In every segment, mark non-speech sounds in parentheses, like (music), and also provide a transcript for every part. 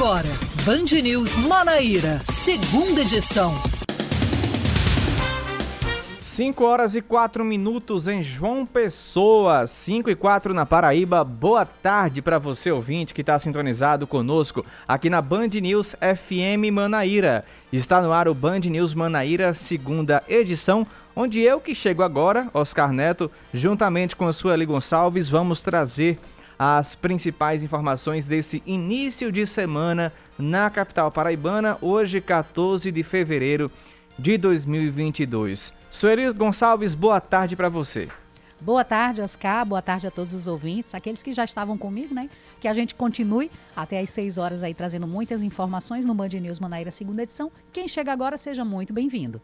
agora, Band News Manaíra, segunda edição. 5 horas e 4 minutos em João Pessoa, 5 e 4 na Paraíba. Boa tarde para você ouvinte que está sintonizado conosco aqui na Band News FM Manaíra. Está no ar o Band News Manaíra, segunda edição, onde eu que chego agora, Oscar Neto, juntamente com a sua Eli Gonçalves, vamos trazer as principais informações desse início de semana na capital paraibana, hoje 14 de fevereiro de 2022. Sueli Gonçalves, boa tarde para você. Boa tarde, Oscar. Boa tarde a todos os ouvintes, aqueles que já estavam comigo, né? Que a gente continue até às 6 horas aí trazendo muitas informações no Band News Manaíra, segunda edição. Quem chega agora, seja muito bem-vindo.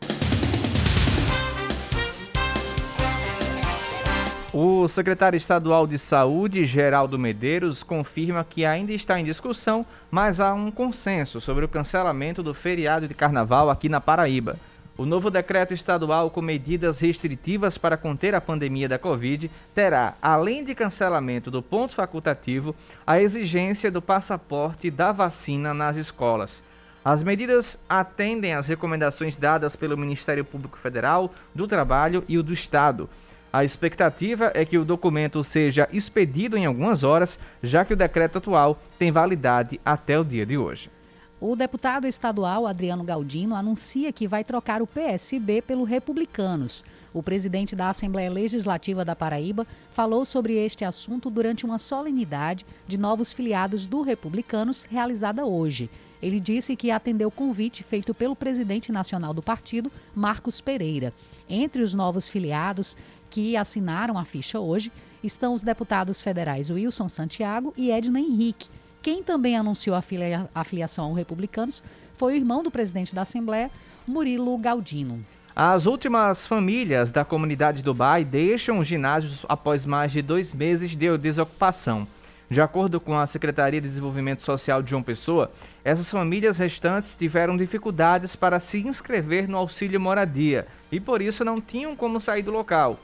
O secretário estadual de Saúde, Geraldo Medeiros, confirma que ainda está em discussão, mas há um consenso sobre o cancelamento do feriado de carnaval aqui na Paraíba. O novo decreto estadual com medidas restritivas para conter a pandemia da Covid terá, além de cancelamento do ponto facultativo, a exigência do passaporte da vacina nas escolas. As medidas atendem às recomendações dadas pelo Ministério Público Federal, do Trabalho e o do Estado. A expectativa é que o documento seja expedido em algumas horas, já que o decreto atual tem validade até o dia de hoje. O deputado estadual Adriano Galdino anuncia que vai trocar o PSB pelo Republicanos. O presidente da Assembleia Legislativa da Paraíba falou sobre este assunto durante uma solenidade de novos filiados do Republicanos realizada hoje. Ele disse que atendeu o convite feito pelo presidente nacional do partido, Marcos Pereira. Entre os novos filiados que assinaram a ficha hoje estão os deputados federais Wilson Santiago e Edna Henrique. Quem também anunciou a, filia, a filiação ao Republicanos foi o irmão do presidente da Assembleia, Murilo Galdino. As últimas famílias da comunidade Dubai deixam os ginásios após mais de dois meses de desocupação. De acordo com a Secretaria de Desenvolvimento Social de João Pessoa, essas famílias restantes tiveram dificuldades para se inscrever no auxílio moradia e por isso não tinham como sair do local.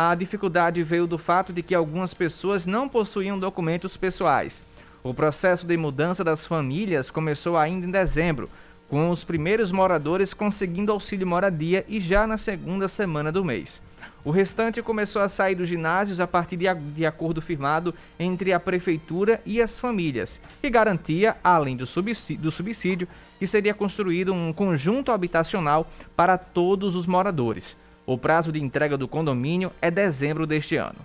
A dificuldade veio do fato de que algumas pessoas não possuíam documentos pessoais. O processo de mudança das famílias começou ainda em dezembro, com os primeiros moradores conseguindo auxílio moradia e já na segunda semana do mês. O restante começou a sair dos ginásios a partir de, acordo firmado entre a prefeitura e as famílias, que garantia, além do subsídio, do subsídio, que seria construído um conjunto habitacional para todos os moradores. O prazo de entrega do condomínio é dezembro deste ano.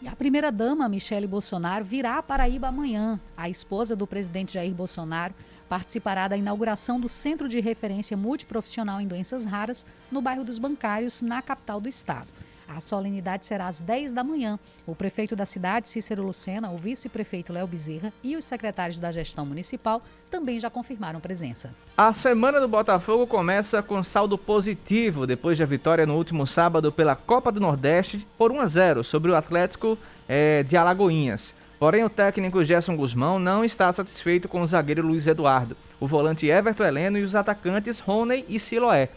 E a primeira-dama, Michele Bolsonaro, virá à Paraíba amanhã. A esposa do presidente Jair Bolsonaro participará da inauguração do Centro de Referência Multiprofissional em Doenças Raras no bairro dos Bancários, na capital do estado. A solenidade será às 10 da manhã. O prefeito da cidade, Cícero Lucena, o vice-prefeito Léo Bezerra e os secretários da gestão municipal também já confirmaram presença. A semana do Botafogo começa com saldo positivo depois da vitória no último sábado pela Copa do Nordeste por 1 a 0 sobre o Atlético é, de Alagoinhas. Porém, o técnico Gerson Guzmão não está satisfeito com o zagueiro Luiz Eduardo, o volante Everton Heleno e os atacantes Rony e Siloé.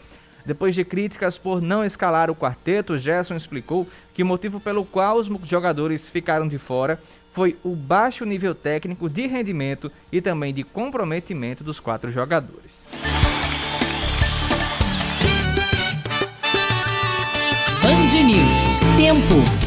Depois de críticas por não escalar o quarteto, Gerson explicou que o motivo pelo qual os jogadores ficaram de fora foi o baixo nível técnico de rendimento e também de comprometimento dos quatro jogadores. Band News. Tempo.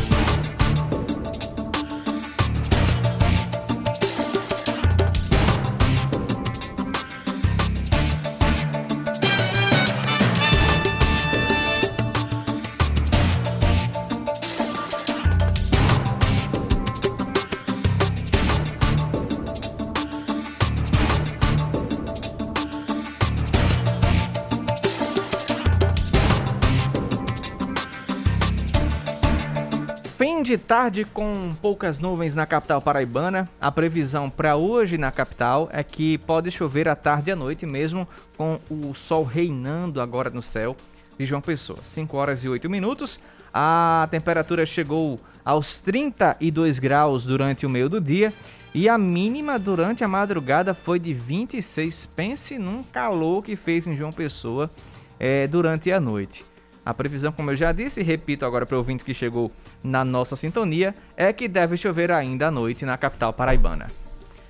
Tarde com poucas nuvens na capital paraibana. A previsão para hoje na capital é que pode chover à tarde e à noite, mesmo com o sol reinando agora no céu de João Pessoa. 5 horas e 8 minutos. A temperatura chegou aos 32 graus durante o meio do dia e a mínima durante a madrugada foi de 26. Pense num calor que fez em João Pessoa é, durante a noite. A previsão, como eu já disse, e repito agora para o ouvinte que chegou na nossa sintonia, é que deve chover ainda à noite na capital paraibana.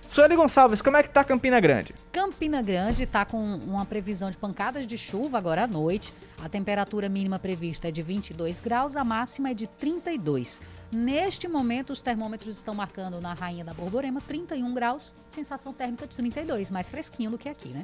Sueli Gonçalves, como é que tá Campina Grande? Campina Grande está com uma previsão de pancadas de chuva agora à noite. A temperatura mínima prevista é de 22 graus, a máxima é de 32. Neste momento, os termômetros estão marcando na Rainha da Borborema 31 graus, sensação térmica de 32, mais fresquinho do que aqui, né?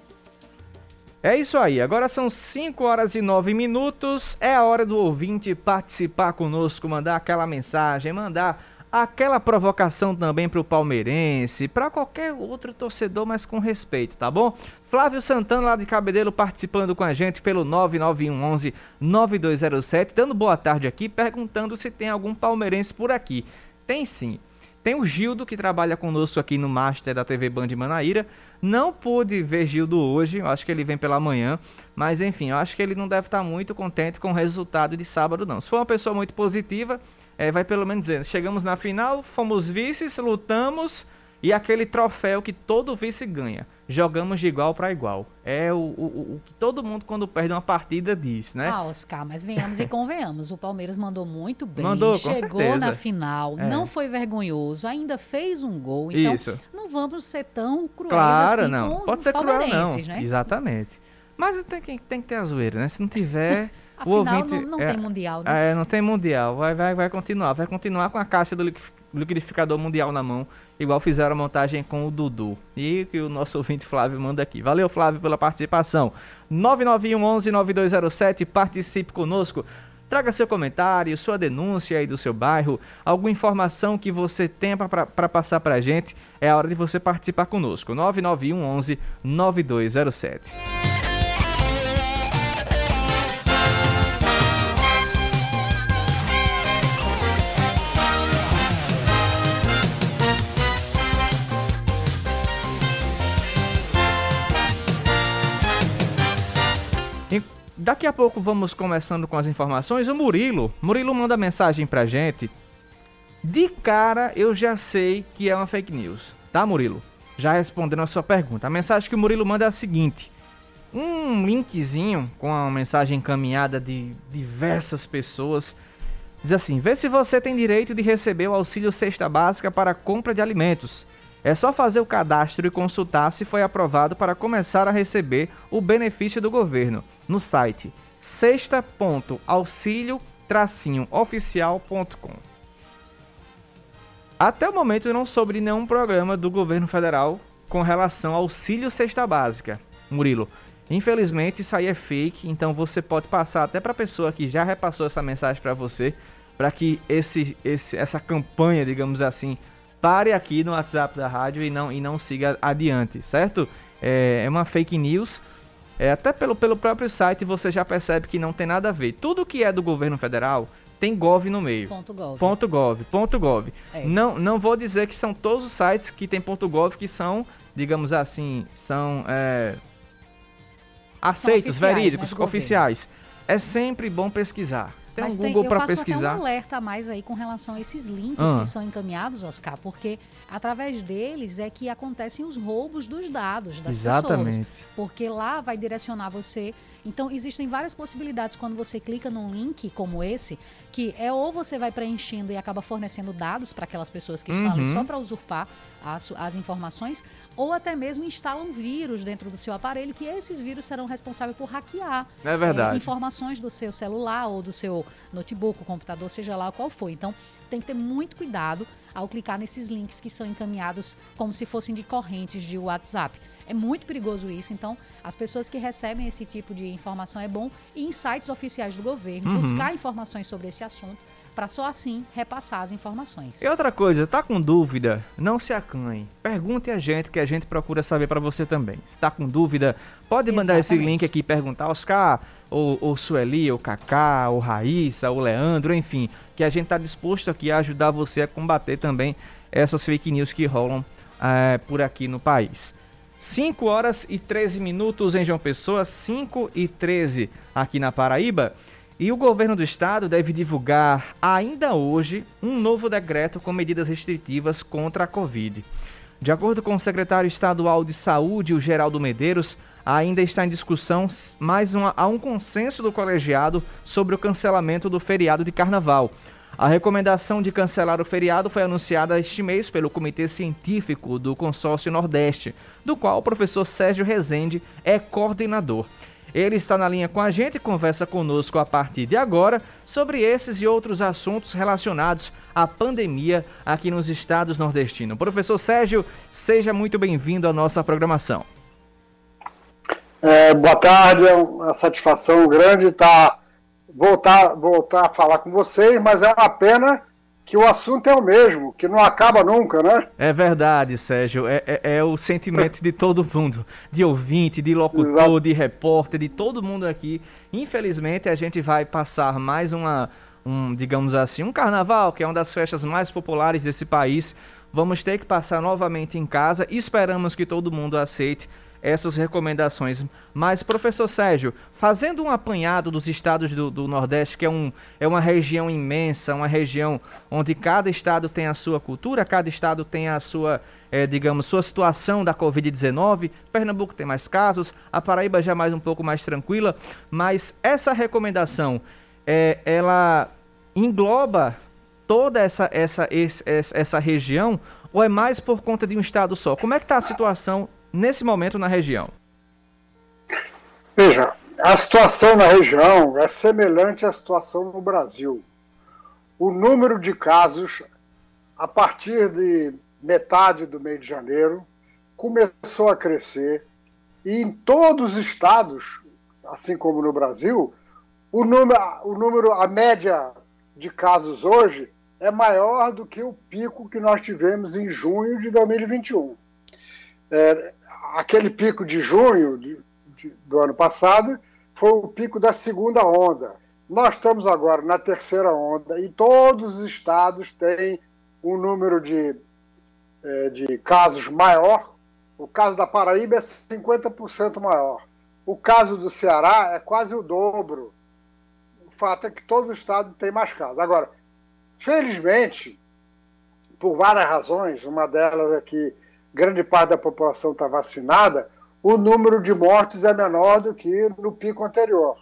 É isso aí, agora são 5 horas e 9 minutos. É a hora do ouvinte participar conosco, mandar aquela mensagem, mandar aquela provocação também para o palmeirense, para qualquer outro torcedor, mas com respeito, tá bom? Flávio Santana lá de Cabedelo participando com a gente pelo 9911 9207, dando boa tarde aqui, perguntando se tem algum palmeirense por aqui. Tem sim. Tem o Gildo que trabalha conosco aqui no Master da TV Band Manaíra. Não pude ver Gildo hoje, acho que ele vem pela manhã. Mas enfim, acho que ele não deve estar muito contente com o resultado de sábado, não. Se for uma pessoa muito positiva, é, vai pelo menos dizer: chegamos na final, fomos vices, lutamos e aquele troféu que todo vice ganha. Jogamos de igual para igual. É o, o, o, que todo mundo, quando perde uma partida, diz, né? Ah, Oscar, mas venhamos e (laughs) convenhamos. O Palmeiras mandou muito bem. Mandou, chegou certeza. na final, é. não foi vergonhoso, ainda fez um gol. Então, Isso. não vamos ser tão cruéis claro, assim não. com Pode os ser cruel, não. né? Exatamente. Mas tem que, tem que ter a zoeira, né? Se não tiver. (laughs) Afinal, ouvinte, não, não é, tem mundial, né? É, não tem mundial. Vai, vai, vai continuar. Vai continuar com a caixa do liquidificador mundial na mão, igual fizeram a montagem com o Dudu. E que o nosso ouvinte Flávio manda aqui. Valeu, Flávio, pela participação. 991119207, participe conosco. Traga seu comentário, sua denúncia aí do seu bairro, alguma informação que você tenha para passar para a gente. É a hora de você participar conosco. 991 11 9207. Daqui a pouco vamos começando com as informações. O Murilo, Murilo manda mensagem pra gente. De cara eu já sei que é uma fake news, tá, Murilo? Já respondendo a sua pergunta. A mensagem que o Murilo manda é a seguinte: um linkzinho com a mensagem encaminhada de diversas pessoas. Diz assim: vê se você tem direito de receber o auxílio cesta básica para compra de alimentos. É só fazer o cadastro e consultar se foi aprovado para começar a receber o benefício do governo no site sexta.auxílio-oficial.com. Até o momento eu não soube nenhum programa do governo federal com relação ao auxílio cesta básica. Murilo, infelizmente isso aí é fake, então você pode passar até para a pessoa que já repassou essa mensagem para você, para que esse, esse, essa campanha, digamos assim, pare aqui no WhatsApp da rádio e não, e não siga adiante, certo? É, é uma fake news é, até pelo, pelo próprio site você já percebe que não tem nada a ver. Tudo que é do governo federal tem gov no meio. Ponto gov. Ponto gov, ponto gov. É. Não, não vou dizer que são todos os sites que tem ponto gov que são, digamos assim, são é, aceitos, são verídicos, né, oficiais. É sempre bom pesquisar tem Mas um Google para pesquisar. Eu faço até um alerta mais aí com relação a esses links ah. que são encaminhados, Oscar, porque através deles é que acontecem os roubos dos dados das Exatamente. pessoas. Porque lá vai direcionar você. Então, existem várias possibilidades quando você clica num link como esse, que é ou você vai preenchendo e acaba fornecendo dados para aquelas pessoas que estão ali uhum. só para usurpar as, as informações, ou até mesmo instalam vírus dentro do seu aparelho, que esses vírus serão responsáveis por hackear é verdade. É, informações do seu celular ou do seu notebook, computador, seja lá qual for. Então, tem que ter muito cuidado ao clicar nesses links que são encaminhados como se fossem de correntes de WhatsApp. É muito perigoso isso, então as pessoas que recebem esse tipo de informação é bom ir em sites oficiais do governo, uhum. buscar informações sobre esse assunto para só assim repassar as informações. E outra coisa, tá com dúvida? Não se acanhe. Pergunte a gente que a gente procura saber para você também. Se tá com dúvida, pode mandar Exatamente. esse link aqui e perguntar Oscar, ou, ou Sueli, ou Kaká, ou Raíssa, ou Leandro, enfim, que a gente tá disposto aqui a ajudar você a combater também essas fake news que rolam é, por aqui no país. 5 horas e 13 minutos em João Pessoa, 5 e 13 aqui na Paraíba. E o governo do estado deve divulgar ainda hoje um novo decreto com medidas restritivas contra a Covid. De acordo com o secretário estadual de saúde, o Geraldo Medeiros, ainda está em discussão, mas uma, há um consenso do colegiado sobre o cancelamento do feriado de carnaval. A recomendação de cancelar o feriado foi anunciada este mês pelo Comitê Científico do Consórcio Nordeste, do qual o professor Sérgio Rezende é coordenador. Ele está na linha com a gente e conversa conosco a partir de agora sobre esses e outros assuntos relacionados à pandemia aqui nos estados nordestinos. Professor Sérgio, seja muito bem-vindo à nossa programação. É, boa tarde, é uma satisfação grande estar voltar, voltar a falar com vocês, mas é uma pena que o assunto é o mesmo, que não acaba nunca, né? É verdade, Sérgio. É, é, é o sentimento de todo mundo, de ouvinte, de locutor, Exato. de repórter, de todo mundo aqui. Infelizmente, a gente vai passar mais uma, um, digamos assim, um carnaval, que é uma das festas mais populares desse país. Vamos ter que passar novamente em casa. Esperamos que todo mundo aceite essas recomendações. Mas, professor Sérgio, fazendo um apanhado dos estados do, do, Nordeste, que é, um, é uma região imensa, uma região onde cada estado tem a sua cultura, cada estado tem a sua, é, digamos, sua situação da Covid-19. Pernambuco tem mais casos, a Paraíba já mais um pouco mais tranquila, mas essa recomendação, é, ela engloba toda essa, essa, essa, essa região ou é mais por conta de um estado só? Como é que está a situação nesse momento na região? Veja, a situação na região é semelhante à situação no Brasil. O número de casos, a partir de metade do mês de janeiro, começou a crescer e em todos os estados, assim como no Brasil, o número, o número, a média de casos hoje é maior do que o pico que nós tivemos em junho de 2021. É, aquele pico de junho de, de, do ano passado foi o pico da segunda onda. Nós estamos agora na terceira onda e todos os estados têm um número de, é, de casos maior. O caso da Paraíba é 50% maior. O caso do Ceará é quase o dobro. O fato é que todos os estados têm mais casos. Agora, felizmente, por várias razões, uma delas é que grande parte da população está vacinada, o número de mortes é menor do que no pico anterior.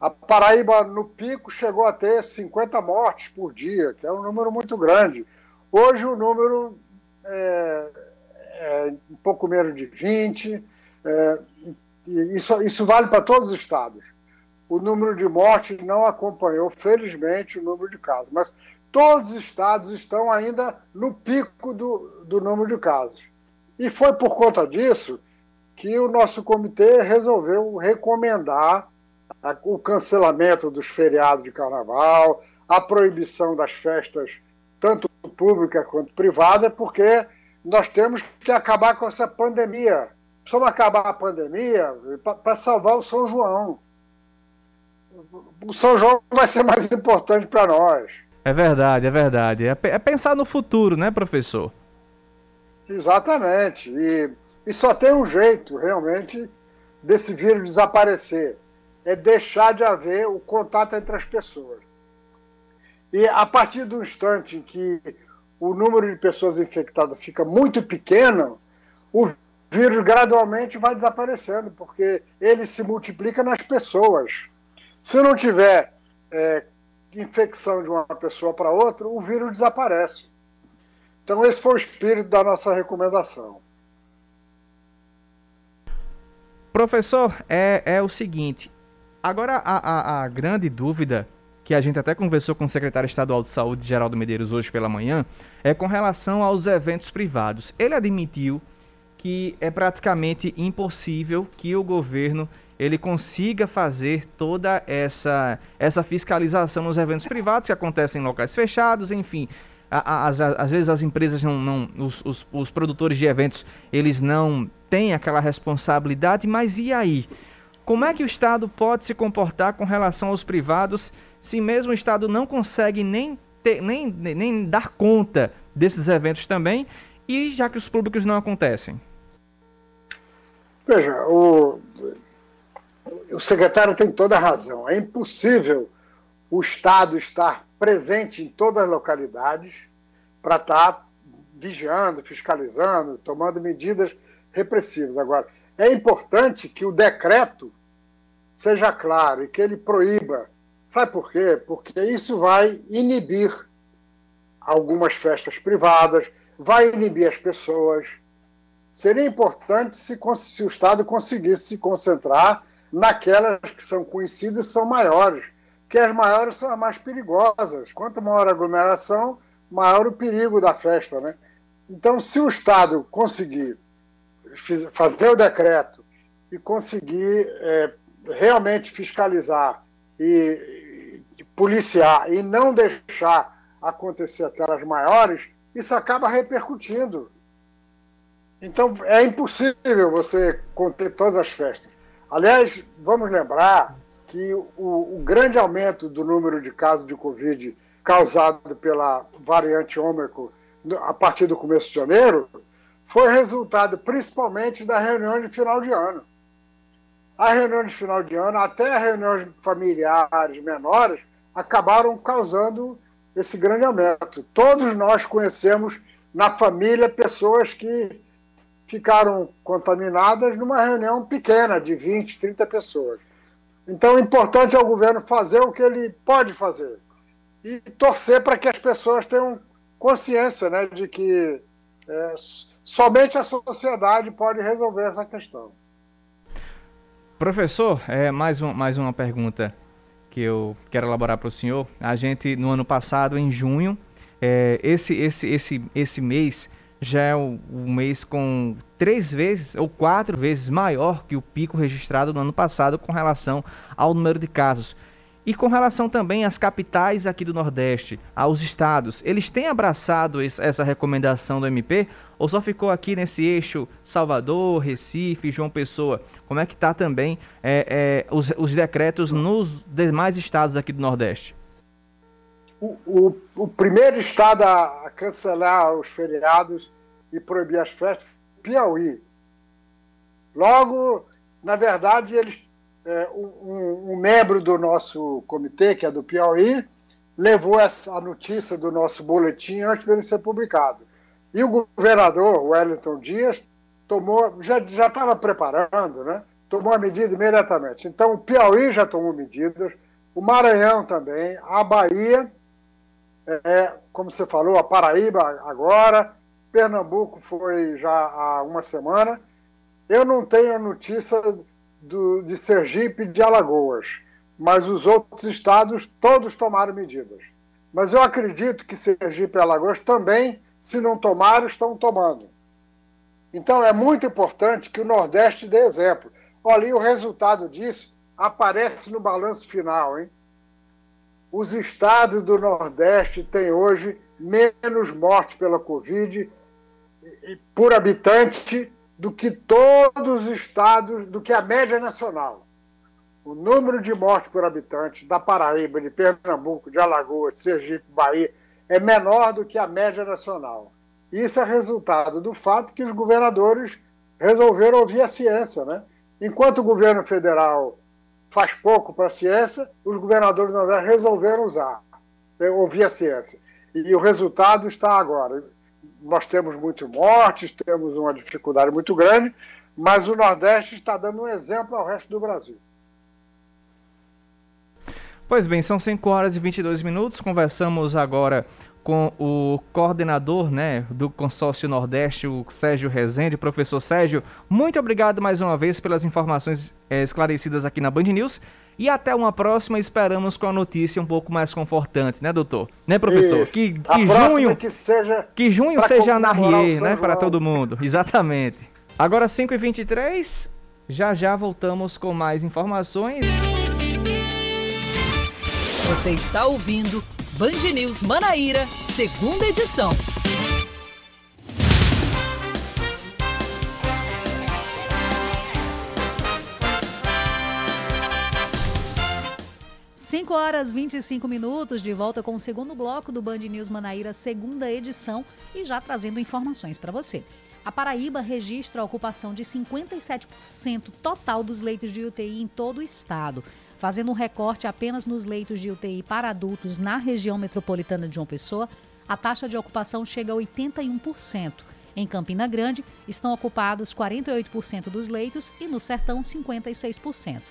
A Paraíba, no pico, chegou a ter 50 mortes por dia, que é um número muito grande. Hoje o número é, é um pouco menos de 20. É, isso, isso vale para todos os estados. O número de mortes não acompanhou, felizmente, o número de casos. Mas todos os estados estão ainda no pico do, do número de casos. E foi por conta disso que o nosso comitê resolveu recomendar o cancelamento dos feriados de carnaval, a proibição das festas, tanto públicas quanto privadas, porque nós temos que acabar com essa pandemia. Precisamos acabar a pandemia para salvar o São João. O São João vai ser mais importante para nós. É verdade, é verdade. É, é pensar no futuro, né, professor? Exatamente. E, e só tem um jeito, realmente, desse vírus desaparecer: é deixar de haver o contato entre as pessoas. E a partir do instante em que o número de pessoas infectadas fica muito pequeno, o vírus gradualmente vai desaparecendo, porque ele se multiplica nas pessoas. Se não tiver é, infecção de uma pessoa para outra, o vírus desaparece. Então, esse foi o espírito da nossa recomendação. Professor, é, é o seguinte: agora a, a, a, grande dúvida que a gente até conversou com o secretário estadual de saúde, Geraldo Medeiros, hoje pela manhã, é com relação aos eventos privados. Ele admitiu que é praticamente impossível que o governo ele consiga fazer toda essa, essa fiscalização nos eventos privados que acontecem em locais fechados, enfim, às, vezes as empresas não, não os, os, os, produtores de eventos, eles não têm aquela responsabilidade, mas e aí? Como é que o Estado pode se comportar com relação aos privados se mesmo o Estado não consegue nem, ter, nem, nem dar conta desses eventos também e já que os públicos não acontecem? Veja, o, o secretário tem toda a razão. É impossível o Estado estar presente em todas as localidades para estar tá vigiando, fiscalizando, tomando medidas repressivas. Agora, é importante que o decreto seja claro e que ele proíba Sabe por quê? Porque isso vai inibir algumas festas privadas, vai inibir as pessoas. Seria importante se, se o Estado conseguisse se concentrar naquelas que são conhecidas e são maiores, que as maiores são as mais perigosas. Quanto maior a aglomeração, maior o perigo da festa. Né? Então, se o Estado conseguir fazer o decreto e conseguir é, realmente fiscalizar e, e policiar e não deixar acontecer aquelas maiores, isso acaba repercutindo. Então é impossível você conter todas as festas. Aliás, vamos lembrar que o, o grande aumento do número de casos de Covid causado pela variante Ômicron a partir do começo de janeiro foi resultado principalmente da reunião de final de ano. A reunião de final de ano, até reuniões familiares menores, acabaram causando esse grande aumento. Todos nós conhecemos na família pessoas que ficaram contaminadas numa reunião pequena, de 20, 30 pessoas. Então, o importante é o governo fazer o que ele pode fazer e torcer para que as pessoas tenham consciência né, de que é, somente a sociedade pode resolver essa questão. Professor, é, mais, um, mais uma pergunta que eu quero elaborar para o senhor. A gente, no ano passado, em junho, é, esse, esse, esse, esse mês já é o, mês com três vezes ou quatro vezes maior que o pico registrado no ano passado com relação ao número de casos. E com relação também às capitais aqui do Nordeste, aos estados, eles têm abraçado essa recomendação do MP ou só ficou aqui nesse eixo Salvador, Recife, João Pessoa? Como é que está também é, é, os, os, decretos nos demais estados aqui do Nordeste? O, o, o primeiro estado a, a cancelar os feriados e proibir as festas, Piauí. Logo, na verdade, eles é, um, um, membro do nosso comitê, que é do Piauí, levou essa, a notícia do nosso boletim antes dele ser publicado. E o governador, Wellington Dias, tomou, já estava preparando, né? tomou a medida imediatamente. Então, o Piauí já tomou medidas, o Maranhão também, a Bahia, é, como você falou, a Paraíba agora, Pernambuco foi já há uma semana. Eu não tenho notícia do, de Sergipe e de Alagoas, mas os outros estados todos tomaram medidas. Mas eu acredito que Sergipe e Alagoas também, se não tomaram, estão tomando. Então é muito importante que o Nordeste dê exemplo. Olha, e o resultado disso aparece no balanço final, hein? Os estados do Nordeste têm hoje menos mortes pela Covid por habitante do que todos os estados, do que a média nacional. O número de mortes por habitante da Paraíba, de Pernambuco, de Alagoas, de Sergipe, Bahia, é menor do que a média nacional. Isso é resultado do fato que os governadores resolveram ouvir a ciência. Né? Enquanto o governo federal faz pouco para a ciência, os governadores resolveram usar, ouvir a ciência. E o resultado está agora nós temos muitas mortes, temos uma dificuldade muito grande, mas o Nordeste está dando um exemplo ao resto do Brasil. Pois bem, são 5 horas e 22 minutos. Conversamos agora com o coordenador né, do consórcio Nordeste, o Sérgio Rezende. Professor Sérgio, muito obrigado mais uma vez pelas informações é, esclarecidas aqui na Band News. E até uma próxima, esperamos com a notícia um pouco mais confortante, né, doutor? Né, professor? Isso. Que, que junho que seja que junho seja anarrier, né, para todo mundo. Exatamente. Agora 5h23, já já voltamos com mais informações. Você está ouvindo Band News Manaíra, segunda edição. 5 horas 25 minutos, de volta com o segundo bloco do Band News Manaíra, segunda edição, e já trazendo informações para você. A Paraíba registra a ocupação de 57% total dos leitos de UTI em todo o estado, fazendo um recorte apenas nos leitos de UTI para adultos na região metropolitana de João Pessoa. A taxa de ocupação chega a 81%. Em Campina Grande, estão ocupados 48% dos leitos e no Sertão, 56%.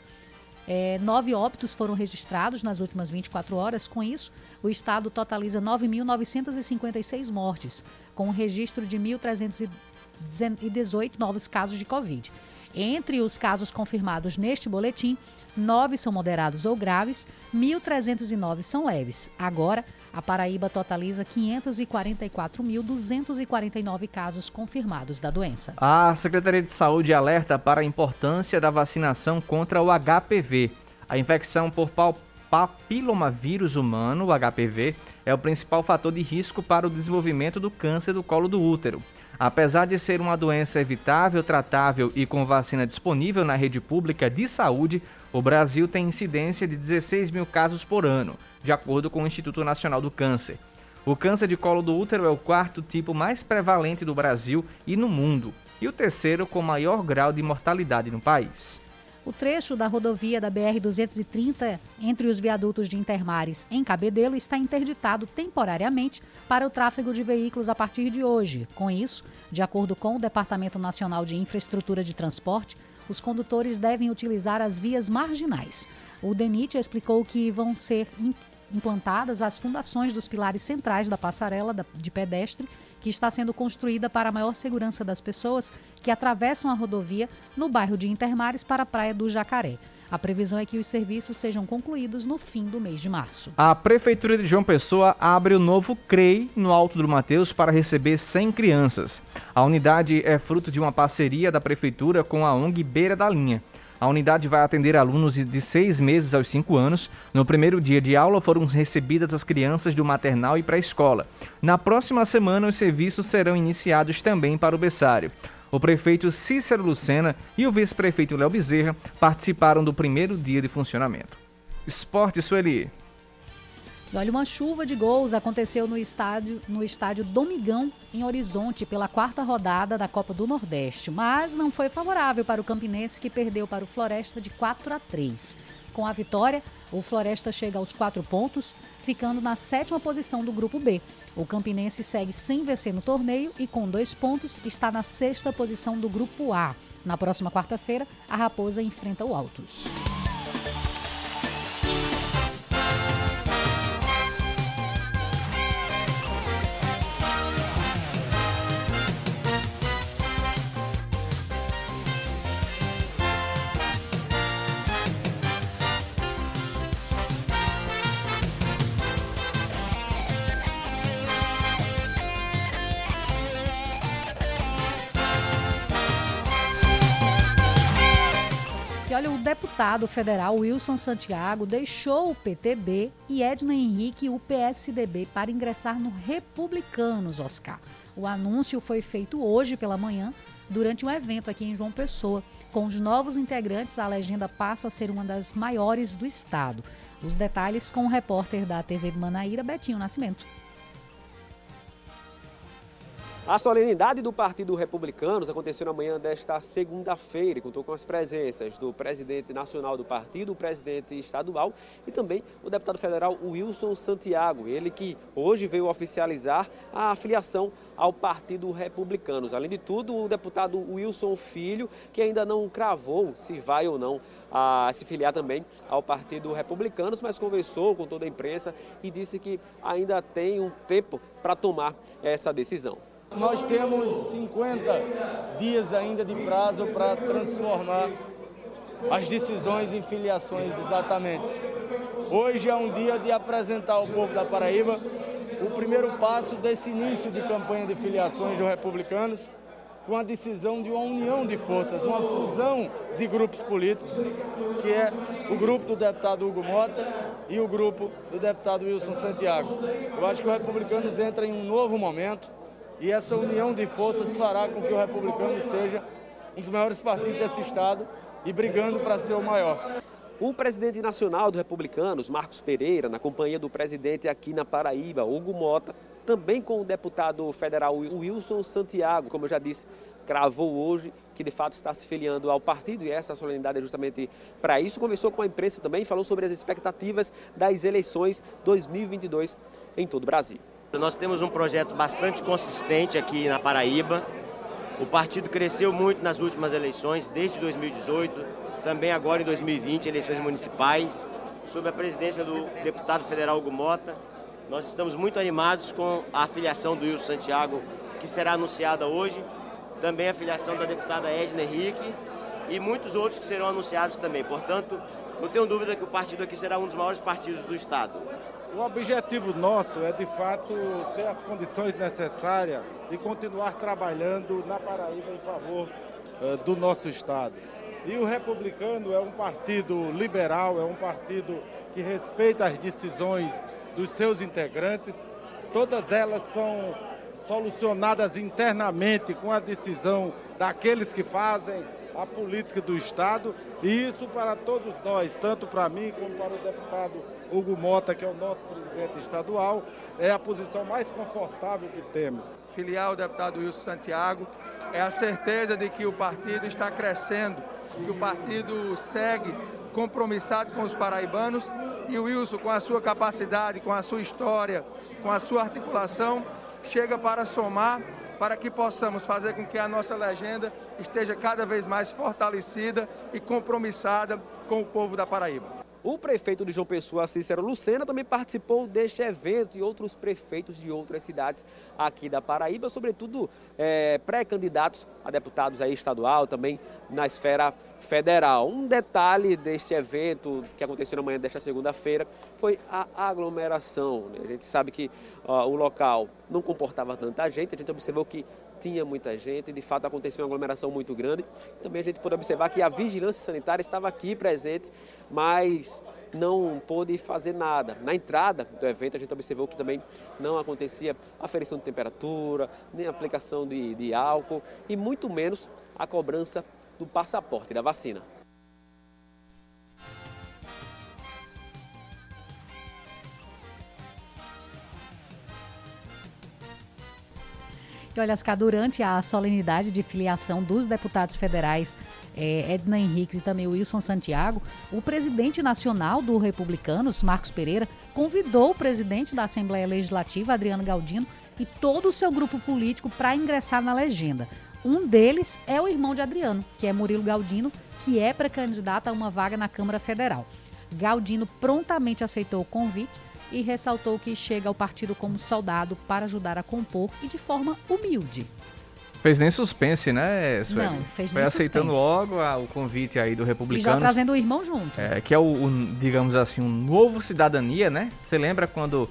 É, nove óbitos foram registrados nas últimas 24 horas. Com isso, o estado totaliza 9.956 mortes, com um registro de 1.318 novos casos de Covid. Entre os casos confirmados neste boletim, nove são moderados ou graves, 1.309 são leves. Agora, a Paraíba totaliza 544.249 casos confirmados da doença. A Secretaria de Saúde alerta para a importância da vacinação contra o HPV. A infecção por papilomavírus humano, o HPV, é o principal fator de risco para o desenvolvimento do câncer do colo do útero. Apesar de ser uma doença evitável, tratável e com vacina disponível na rede pública de saúde, o Brasil tem incidência de 16 mil casos por ano, de acordo com o Instituto Nacional do Câncer. O câncer de colo do útero é o quarto tipo mais prevalente do Brasil e no mundo, e o terceiro com maior grau de mortalidade no país. O trecho da rodovia da BR-230 entre os viadutos de Intermares em Cabedelo está interditado temporariamente para o tráfego de veículos a partir de hoje. Com isso, de acordo com o Departamento Nacional de Infraestrutura de Transporte, os condutores devem utilizar as vias marginais. O DENIT explicou que vão ser implantadas as fundações dos pilares centrais da passarela de pedestre que está sendo construída para a maior segurança das pessoas que atravessam a rodovia no bairro de Intermares para a Praia do Jacaré. A previsão é que os serviços sejam concluídos no fim do mês de março. A Prefeitura de João Pessoa abre o novo CREI no Alto do Mateus para receber 100 crianças. A unidade é fruto de uma parceria da Prefeitura com a ONG Beira da Linha. A unidade vai atender alunos de seis meses aos cinco anos. No primeiro dia de aula foram recebidas as crianças do maternal e pré-escola. Na próxima semana, os serviços serão iniciados também para o berçário. O prefeito Cícero Lucena e o vice-prefeito Léo Bezerra participaram do primeiro dia de funcionamento. Esporte Sueli. Olha, uma chuva de gols aconteceu no estádio, no estádio Domingão, em Horizonte, pela quarta rodada da Copa do Nordeste, mas não foi favorável para o Campinense, que perdeu para o Floresta de 4 a 3. Com a vitória, o Floresta chega aos quatro pontos, ficando na sétima posição do Grupo B. O Campinense segue sem vencer no torneio e, com dois pontos, está na sexta posição do Grupo A. Na próxima quarta-feira, a Raposa enfrenta o Altos. Olha, o deputado federal Wilson Santiago deixou o PTB e Edna Henrique o PSDB para ingressar no Republicanos, Oscar. O anúncio foi feito hoje pela manhã, durante um evento aqui em João Pessoa. Com os novos integrantes, a legenda passa a ser uma das maiores do estado. Os detalhes com o repórter da TV Manaíra, Betinho Nascimento. A solenidade do Partido Republicanos aconteceu na manhã desta segunda-feira e contou com as presenças do presidente nacional do partido, o presidente estadual e também o deputado federal Wilson Santiago, ele que hoje veio oficializar a afiliação ao Partido Republicanos. Além de tudo, o deputado Wilson Filho, que ainda não cravou se vai ou não a se filiar também ao Partido Republicanos, mas conversou com toda a imprensa e disse que ainda tem um tempo para tomar essa decisão. Nós temos 50 dias ainda de prazo para transformar as decisões em filiações exatamente. Hoje é um dia de apresentar ao povo da Paraíba o primeiro passo desse início de campanha de filiações dos republicanos, com a decisão de uma união de forças, uma fusão de grupos políticos, que é o grupo do deputado Hugo Mota e o grupo do deputado Wilson Santiago. Eu acho que o Republicanos entra em um novo momento, e essa união de forças fará com que o republicano seja um dos maiores partidos desse estado e brigando para ser o maior. O presidente nacional do Republicanos, Marcos Pereira, na companhia do presidente aqui na Paraíba, Hugo Mota, também com o deputado federal Wilson Santiago, como eu já disse, cravou hoje que de fato está se filiando ao partido e essa solenidade é justamente para isso. Conversou com a imprensa também, falou sobre as expectativas das eleições 2022 em todo o Brasil. Nós temos um projeto bastante consistente aqui na Paraíba. O partido cresceu muito nas últimas eleições, desde 2018. também agora em 2020, eleições municipais, sob a presidência do deputado federal Hugo Mota. Nós estamos muito animados com a afiliação do Wilson Santiago, que será anunciada hoje, também a afiliação da deputada Edna Henrique e muitos outros que serão anunciados também. Portanto, não tenho dúvida que o partido aqui será um dos maiores partidos do Estado. O objetivo nosso é, de fato, ter as condições necessárias e continuar trabalhando na Paraíba em favor uh, do nosso Estado. E o Republicano é um partido liberal, é um partido que respeita as decisões dos seus integrantes. Todas elas são solucionadas internamente com a decisão daqueles que fazem a política do Estado e isso para todos nós, tanto para mim como para o deputado Hugo Mota, que é o nosso presidente estadual, é a posição mais confortável que temos. Filial deputado Wilson Santiago, é a certeza de que o partido está crescendo, que o partido segue compromissado com os paraibanos e o Wilson, com a sua capacidade, com a sua história, com a sua articulação, chega para somar para que possamos fazer com que a nossa legenda esteja cada vez mais fortalecida e compromissada com o povo da Paraíba. O prefeito de João Pessoa, Cícero Lucena, também participou deste evento e outros prefeitos de outras cidades aqui da Paraíba, sobretudo é, pré-candidatos a deputados aí estadual, também na esfera federal. Um detalhe deste evento que aconteceu na manhã desta segunda-feira foi a aglomeração. Né? A gente sabe que ó, o local não comportava tanta gente, a gente observou que tinha muita gente, de fato aconteceu uma aglomeração muito grande. Também a gente pôde observar que a vigilância sanitária estava aqui presente, mas não pôde fazer nada. Na entrada do evento, a gente observou que também não acontecia aferição de temperatura, nem aplicação de, de álcool e muito menos a cobrança do passaporte da vacina. E olha, Ascar, durante a solenidade de filiação dos deputados federais é, Edna Henrique e também Wilson Santiago, o presidente nacional do Republicanos, Marcos Pereira, convidou o presidente da Assembleia Legislativa, Adriano Galdino, e todo o seu grupo político para ingressar na legenda. Um deles é o irmão de Adriano, que é Murilo Galdino, que é pré-candidato a uma vaga na Câmara Federal. Galdino prontamente aceitou o convite e ressaltou que chega ao partido como soldado para ajudar a compor e de forma humilde. Fez nem suspense, né, Sueli? Não, fez Foi nem aceitando suspense. logo a, o convite aí do republicano. E já trazendo o irmão junto. É, que é o, o, digamos assim, um novo cidadania, né? Você lembra quando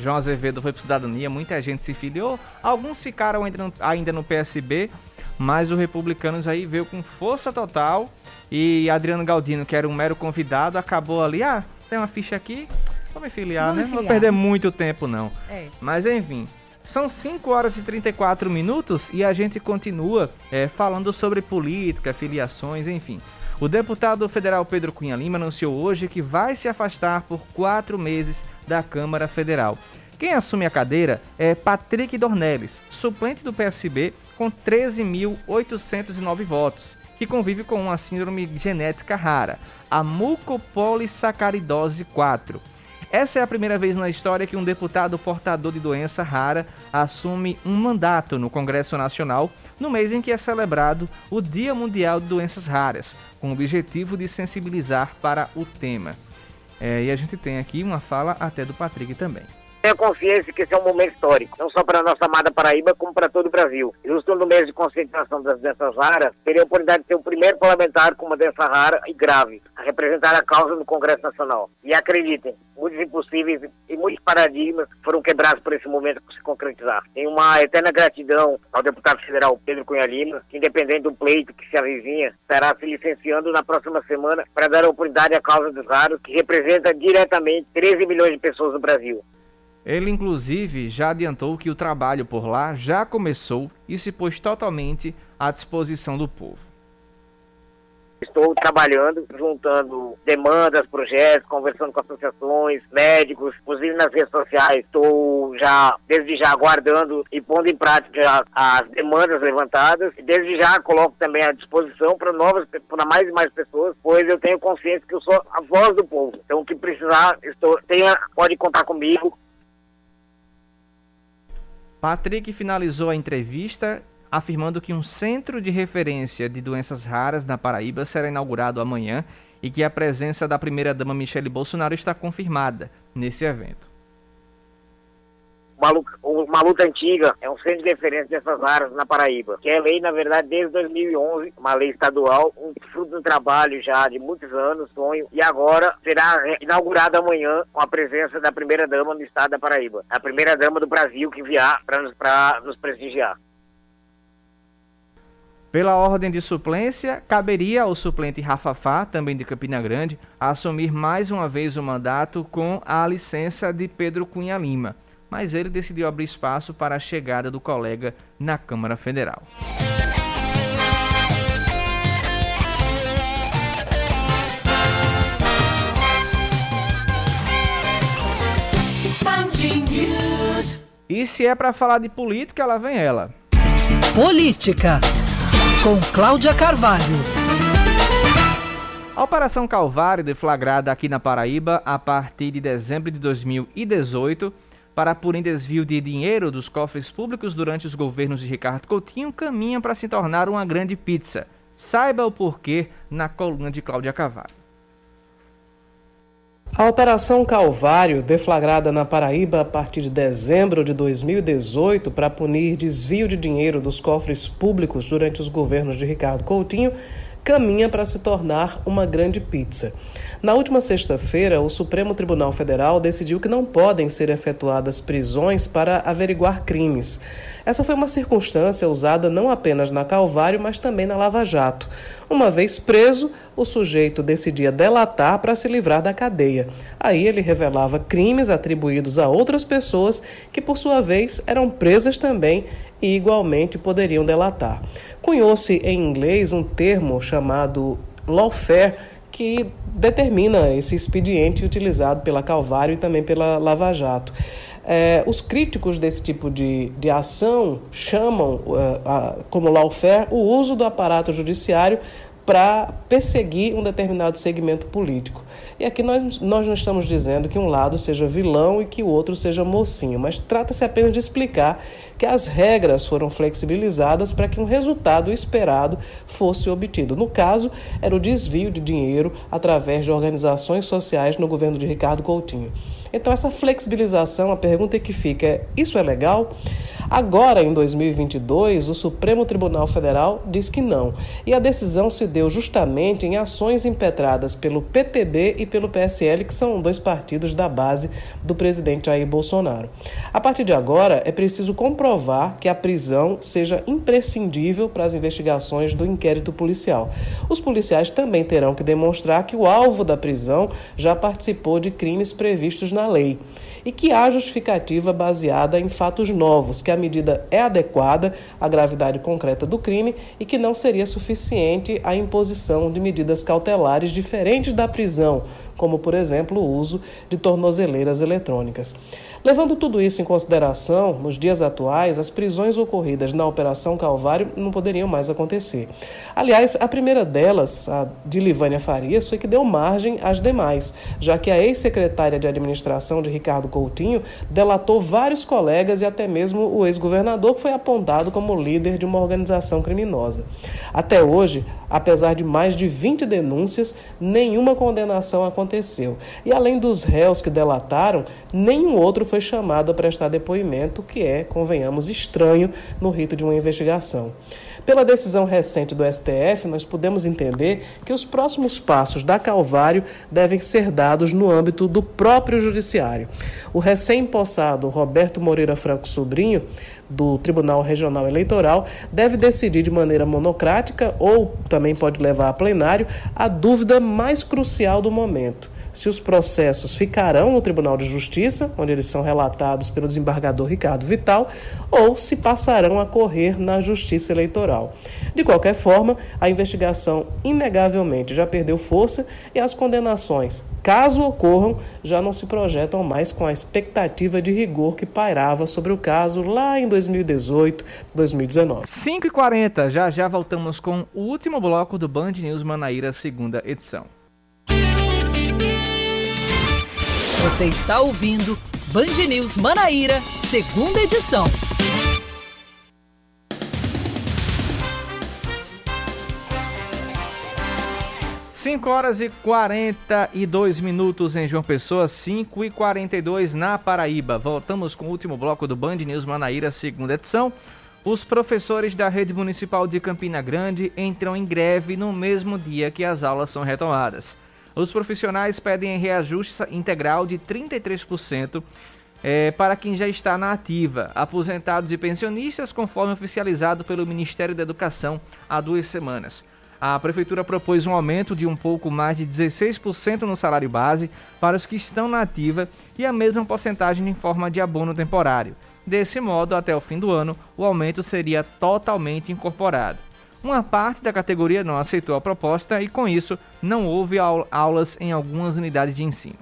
João Azevedo foi para cidadania, muita gente se filiou, alguns ficaram ainda no, ainda no PSB, mas o Republicanos aí veio com força total e Adriano Galdino, que era um mero convidado, acabou ali, ah, tem uma ficha aqui, vou me filiar, Vou me né? Não vou filiar. perder muito tempo não. É. Mas enfim, são 5 horas e 34 minutos e a gente continua é, falando sobre política, filiações, enfim. O deputado federal Pedro Cunha Lima anunciou hoje que vai se afastar por quatro meses da Câmara Federal. Quem assume a cadeira é Patrick Dornelles, suplente do PSB com 13.809 votos, que convive com uma síndrome genética rara, a mucopolissacaridose 4. Essa é a primeira vez na história que um deputado portador de doença rara assume um mandato no Congresso Nacional no mês em que é celebrado o Dia Mundial de Doenças Raras, com o objetivo de sensibilizar para o tema. É, e a gente tem aqui uma fala até do Patrick também. Tenha consciência que esse é um momento histórico, não só para a nossa amada Paraíba, como para todo o Brasil. Justo no mês de conscientização das doenças raras, teria a oportunidade de ser o primeiro parlamentar com uma doença rara e grave, a representar a causa no Congresso Nacional. E acreditem, muitos impossíveis e muitos paradigmas foram quebrados por esse momento se concretizar. Tenho uma eterna gratidão ao deputado federal Pedro Cunha Lima, que independente do pleito que se avizinha, estará se licenciando na próxima semana para dar a oportunidade à causa dos raros, que representa diretamente 13 milhões de pessoas no Brasil. Ele, inclusive, já adiantou que o trabalho por lá já começou e se pôs totalmente à disposição do povo. Estou trabalhando, juntando demandas, projetos, conversando com associações, médicos, inclusive nas redes sociais. Estou já, desde já, aguardando e pondo em prática as demandas levantadas. E desde já coloco também à disposição para novas, para mais e mais pessoas, pois eu tenho consciência que eu sou a voz do povo. Então, o que precisar, estou, tenha, pode contar comigo. Patrick finalizou a entrevista afirmando que um centro de referência de doenças raras na Paraíba será inaugurado amanhã e que a presença da primeira-dama Michele Bolsonaro está confirmada nesse evento uma luta antiga, é um centro de referência dessas áreas na Paraíba, que é lei, na verdade, desde 2011, uma lei estadual, um fruto do trabalho já de muitos anos, sonho, e agora será inaugurada amanhã com a presença da primeira-dama do estado da Paraíba, a primeira-dama do Brasil que vier para nos, nos prestigiar. Pela ordem de suplência, caberia ao suplente Rafafá, também de Campina Grande, assumir mais uma vez o mandato com a licença de Pedro Cunha Lima mas ele decidiu abrir espaço para a chegada do colega na Câmara Federal. E se é para falar de política, lá vem ela. Política, com Cláudia Carvalho. A Operação Calvário, deflagrada aqui na Paraíba a partir de dezembro de 2018, para apurar desvio de dinheiro dos cofres públicos durante os governos de Ricardo Coutinho caminha para se tornar uma grande pizza. Saiba o porquê na coluna de Cláudia Cavalho. A Operação Calvário, deflagrada na Paraíba a partir de dezembro de 2018 para punir desvio de dinheiro dos cofres públicos durante os governos de Ricardo Coutinho, caminha para se tornar uma grande pizza. Na última sexta-feira, o Supremo Tribunal Federal decidiu que não podem ser efetuadas prisões para averiguar crimes. Essa foi uma circunstância usada não apenas na Calvário, mas também na Lava Jato. Uma vez preso, o sujeito decidia delatar para se livrar da cadeia. Aí ele revelava crimes atribuídos a outras pessoas que, por sua vez, eram presas também e igualmente poderiam delatar. Cunhou-se em inglês um termo chamado lawfare que determina esse expediente utilizado pela Calvário e também pela Lava Jato. É, os críticos desse tipo de, de ação chamam, uh, a, como lawfare, o uso do aparato judiciário para perseguir um determinado segmento político. E aqui nós, nós não estamos dizendo que um lado seja vilão e que o outro seja mocinho, mas trata-se apenas de explicar que as regras foram flexibilizadas para que um resultado esperado fosse obtido. No caso, era o desvio de dinheiro através de organizações sociais no governo de Ricardo Coutinho. Então, essa flexibilização, a pergunta que fica é: isso é legal? Agora, em 2022, o Supremo Tribunal Federal diz que não. E a decisão se deu justamente em ações impetradas pelo PTB e pelo PSL, que são dois partidos da base do presidente Jair Bolsonaro. A partir de agora, é preciso comprovar que a prisão seja imprescindível para as investigações do inquérito policial. Os policiais também terão que demonstrar que o alvo da prisão já participou de crimes previstos na lei e que há justificativa baseada em fatos novos, que a medida é adequada à gravidade concreta do crime e que não seria suficiente a imposição de medidas cautelares diferentes da prisão, como, por exemplo, o uso de tornozeleiras eletrônicas. Levando tudo isso em consideração, nos dias atuais, as prisões ocorridas na Operação Calvário não poderiam mais acontecer. Aliás, a primeira delas, a de Livânia Farias, foi que deu margem às demais, já que a ex-secretária de administração de Ricardo Coutinho delatou vários colegas e até mesmo o ex-governador, que foi apontado como líder de uma organização criminosa. Até hoje, apesar de mais de 20 denúncias, nenhuma condenação aconteceu. E além dos réus que delataram, nenhum outro foi chamado a prestar depoimento, que é, convenhamos, estranho no rito de uma investigação. Pela decisão recente do STF, nós podemos entender que os próximos passos da Calvário devem ser dados no âmbito do próprio Judiciário. O recém-possado Roberto Moreira Franco Sobrinho do Tribunal Regional Eleitoral deve decidir de maneira monocrática ou também pode levar a plenário a dúvida mais crucial do momento se os processos ficarão no Tribunal de Justiça, onde eles são relatados pelo desembargador Ricardo Vital, ou se passarão a correr na Justiça Eleitoral. De qualquer forma, a investigação inegavelmente já perdeu força e as condenações, caso ocorram, já não se projetam mais com a expectativa de rigor que pairava sobre o caso lá em 2018, 2019. 5h40, já já voltamos com o último bloco do Band News Manaíra, segunda edição. Você está ouvindo Band News Manaíra, segunda edição. Cinco horas e 42 minutos em João Pessoa, 5 e 42 na Paraíba. Voltamos com o último bloco do Band News Manaíra, segunda edição. Os professores da rede municipal de Campina Grande entram em greve no mesmo dia que as aulas são retomadas. Os profissionais pedem reajuste integral de 33% é, para quem já está na ativa, aposentados e pensionistas, conforme oficializado pelo Ministério da Educação há duas semanas a Prefeitura propôs um aumento de um pouco mais de 16% no salário base para os que estão na ativa e a mesma porcentagem em forma de abono temporário. Desse modo, até o fim do ano, o aumento seria totalmente incorporado. Uma parte da categoria não aceitou a proposta e, com isso, não houve aulas em algumas unidades de ensino.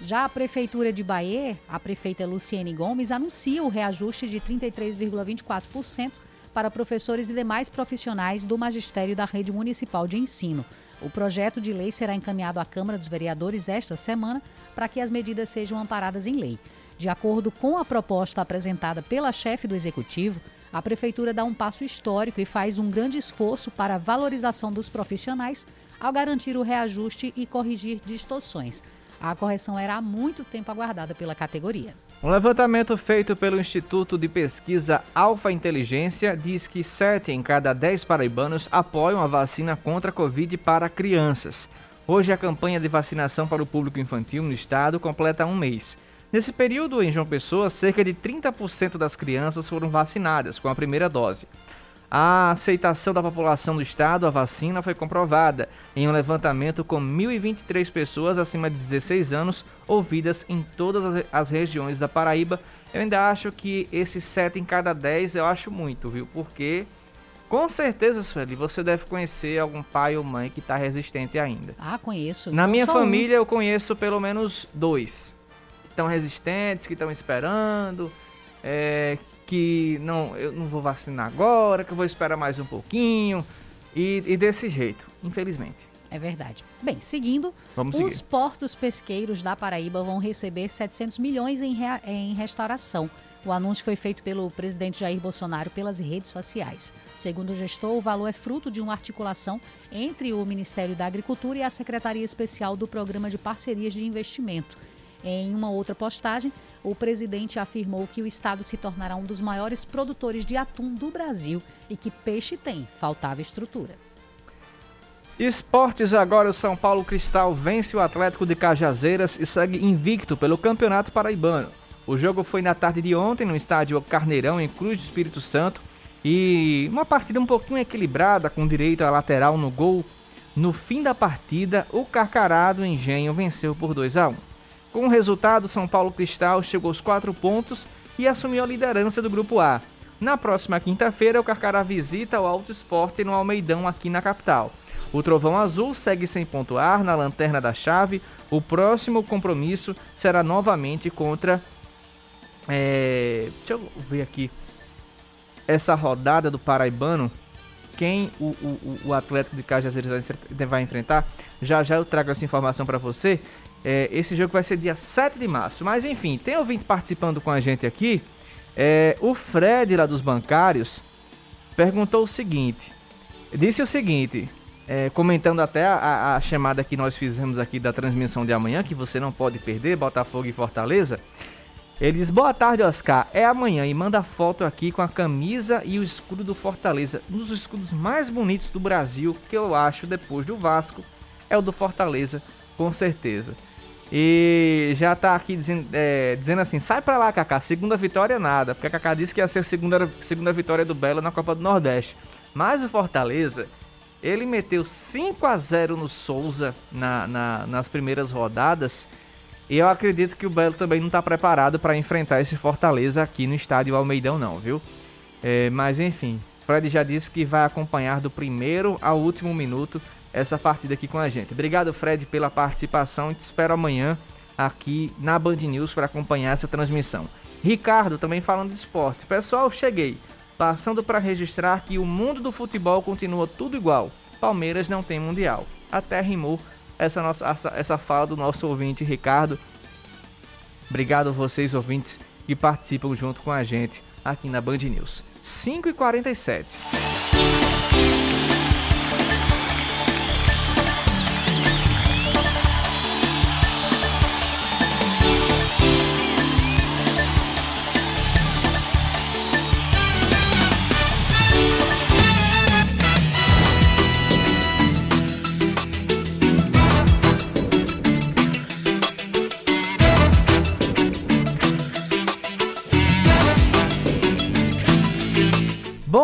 Já a Prefeitura de Bahia, a prefeita Luciene Gomes, anuncia o reajuste de 33,24% para professores e demais profissionais do magistério da rede municipal de ensino. O projeto de lei será encaminhado à Câmara dos Vereadores esta semana para que as medidas sejam amparadas em lei. De acordo com a proposta apresentada pela chefe do executivo, a prefeitura dá um passo histórico e faz um grande esforço para a valorização dos profissionais ao garantir o reajuste e corrigir distorções. A correção era há muito tempo aguardada pela categoria. Um levantamento feito pelo Instituto de Pesquisa Alfa Inteligência diz que 7 em cada 10 paraibanos apoiam a vacina contra a Covid para crianças. Hoje, a campanha de vacinação para o público infantil no estado completa um mês. Nesse período, em João Pessoa, cerca de 30% das crianças foram vacinadas com a primeira dose. A aceitação da população do estado à vacina foi comprovada em um levantamento com 1.023 pessoas acima de 16 anos ouvidas em todas as regiões da Paraíba. Eu ainda acho que esses 7 em cada 10 eu acho muito, viu? Porque com certeza, Sueli, você deve conhecer algum pai ou mãe que está resistente ainda. Ah, conheço. Na minha família um. eu conheço pelo menos dois estão resistentes, que estão esperando, é, que não, eu não vou vacinar agora, que eu vou esperar mais um pouquinho. E, e desse jeito, infelizmente. É verdade. Bem, seguindo, Vamos os seguir. portos pesqueiros da Paraíba vão receber 700 milhões em, rea, em restauração. O anúncio foi feito pelo presidente Jair Bolsonaro pelas redes sociais. Segundo o gestor, o valor é fruto de uma articulação entre o Ministério da Agricultura e a Secretaria Especial do Programa de Parcerias de Investimento. Em uma outra postagem, o presidente afirmou que o estado se tornará um dos maiores produtores de atum do Brasil e que peixe tem, faltava estrutura. Esportes agora o São Paulo Cristal vence o Atlético de Cajazeiras e segue invicto pelo Campeonato Paraibano. O jogo foi na tarde de ontem no estádio Carneirão em Cruz do Espírito Santo e uma partida um pouquinho equilibrada com direito a lateral no gol. No fim da partida, o Carcarado Engenho venceu por 2 a 1. Com o resultado, São Paulo Cristal chegou aos quatro pontos e assumiu a liderança do Grupo A. Na próxima quinta-feira, o Carcará visita o Alto Esporte no Almeidão, aqui na capital. O Trovão Azul segue sem pontuar na lanterna da chave. O próximo compromisso será novamente contra. É, deixa eu ver aqui. Essa rodada do Paraibano. Quem o, o, o Atlético de Cajazeiras vai enfrentar. Já já eu trago essa informação para você. É, esse jogo vai ser dia 7 de março. Mas enfim, tem ouvinte participando com a gente aqui. É, o Fred lá dos bancários perguntou o seguinte. Disse o seguinte, é, comentando até a, a, chamada que nós fizemos aqui da transmissão de amanhã, que você não pode perder, Botafogo e Fortaleza. Ele diz, boa tarde, Oscar. É amanhã e manda foto aqui com a camisa e o escudo do Fortaleza. Um dos escudos mais bonitos do Brasil, que eu acho, depois do Vasco, é o do Fortaleza, com certeza. E já tá aqui dizendo, é, dizendo assim: sai pra lá, Kaká, segunda vitória nada. Porque a Kaká disse que ia ser a segunda, segunda vitória do Belo na Copa do Nordeste. Mas o Fortaleza, ele meteu 5 a 0 no Souza na, na, nas primeiras rodadas. E eu acredito que o Belo também não está preparado para enfrentar esse Fortaleza aqui no estádio Almeidão, não, viu? É, mas enfim, Fred já disse que vai acompanhar do primeiro ao último minuto essa partida aqui com a gente. Obrigado, Fred, pela participação. Te espero amanhã aqui na Band News para acompanhar essa transmissão. Ricardo, também falando de esporte. Pessoal, cheguei. Passando para registrar que o mundo do futebol continua tudo igual. Palmeiras não tem mundial. Até rimou essa, nossa, essa, essa fala do nosso ouvinte Ricardo. Obrigado a vocês, ouvintes, que participam junto com a gente aqui na Band News. 5h47.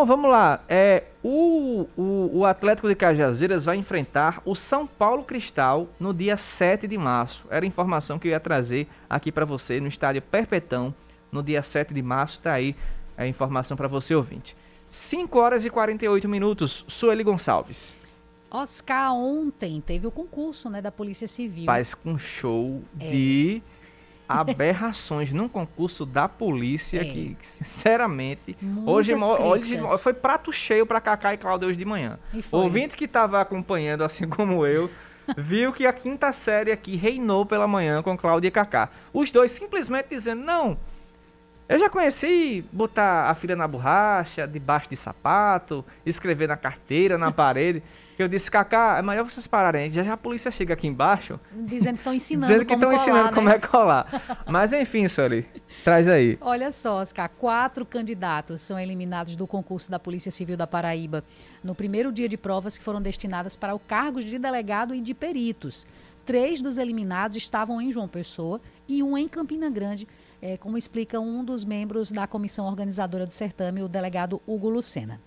Bom, vamos lá. É, o, o, o Atlético de Cajazeiras vai enfrentar o São Paulo Cristal no dia 7 de março. Era a informação que eu ia trazer aqui para você no estádio Perpetão, no dia 7 de março. Tá aí a informação para você, ouvinte. 5 horas e 48 minutos. Sueli Gonçalves. Oscar ontem teve o concurso né, da Polícia Civil. Faz com show é. de aberrações num concurso da polícia é. que, sinceramente, hoje, hoje foi prato cheio para Cacá e Cláudio hoje de manhã. O ouvinte que estava acompanhando, assim como eu, viu que a quinta série aqui reinou pela manhã com Cláudio e Cacá. Os dois simplesmente dizendo, não, eu já conheci botar a filha na borracha, debaixo de sapato, escrever na carteira, na parede. Eu disse, Cacá, é melhor vocês pararem. Já já a polícia chega aqui embaixo. Dizendo que estão ensinando dizendo que estão ensinando né? como é colar. Mas enfim, Sueli, traz aí. Olha só, Oscar, quatro candidatos são eliminados do concurso da Polícia Civil da Paraíba no primeiro dia de provas que foram destinadas para o cargo de delegado e de peritos. Três dos eliminados estavam em João Pessoa e um em Campina Grande, é, como explica um dos membros da comissão organizadora do certame, o delegado Hugo Lucena.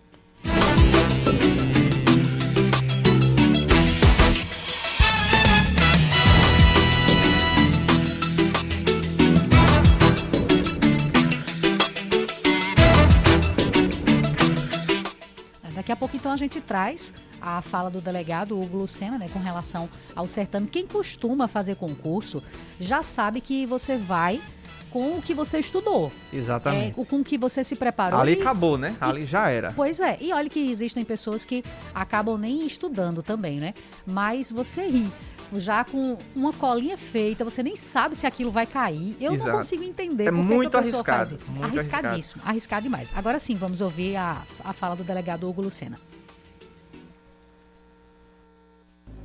Daqui a pouco, então, a gente traz a fala do delegado Hugo Lucena, né, com relação ao certame. Quem costuma fazer concurso já sabe que você vai com o que você estudou. Exatamente. É, com o que você se preparou. Ali e, acabou, né? Ali já era. Pois é. E olha que existem pessoas que acabam nem estudando também, né? Mas você ri já com uma colinha feita, você nem sabe se aquilo vai cair. Eu Exato. não consigo entender é por muito que a pessoa arriscado, faz isso. Muito Arriscadíssimo, arriscado. arriscado demais. Agora sim, vamos ouvir a, a fala do delegado Hugo Lucena.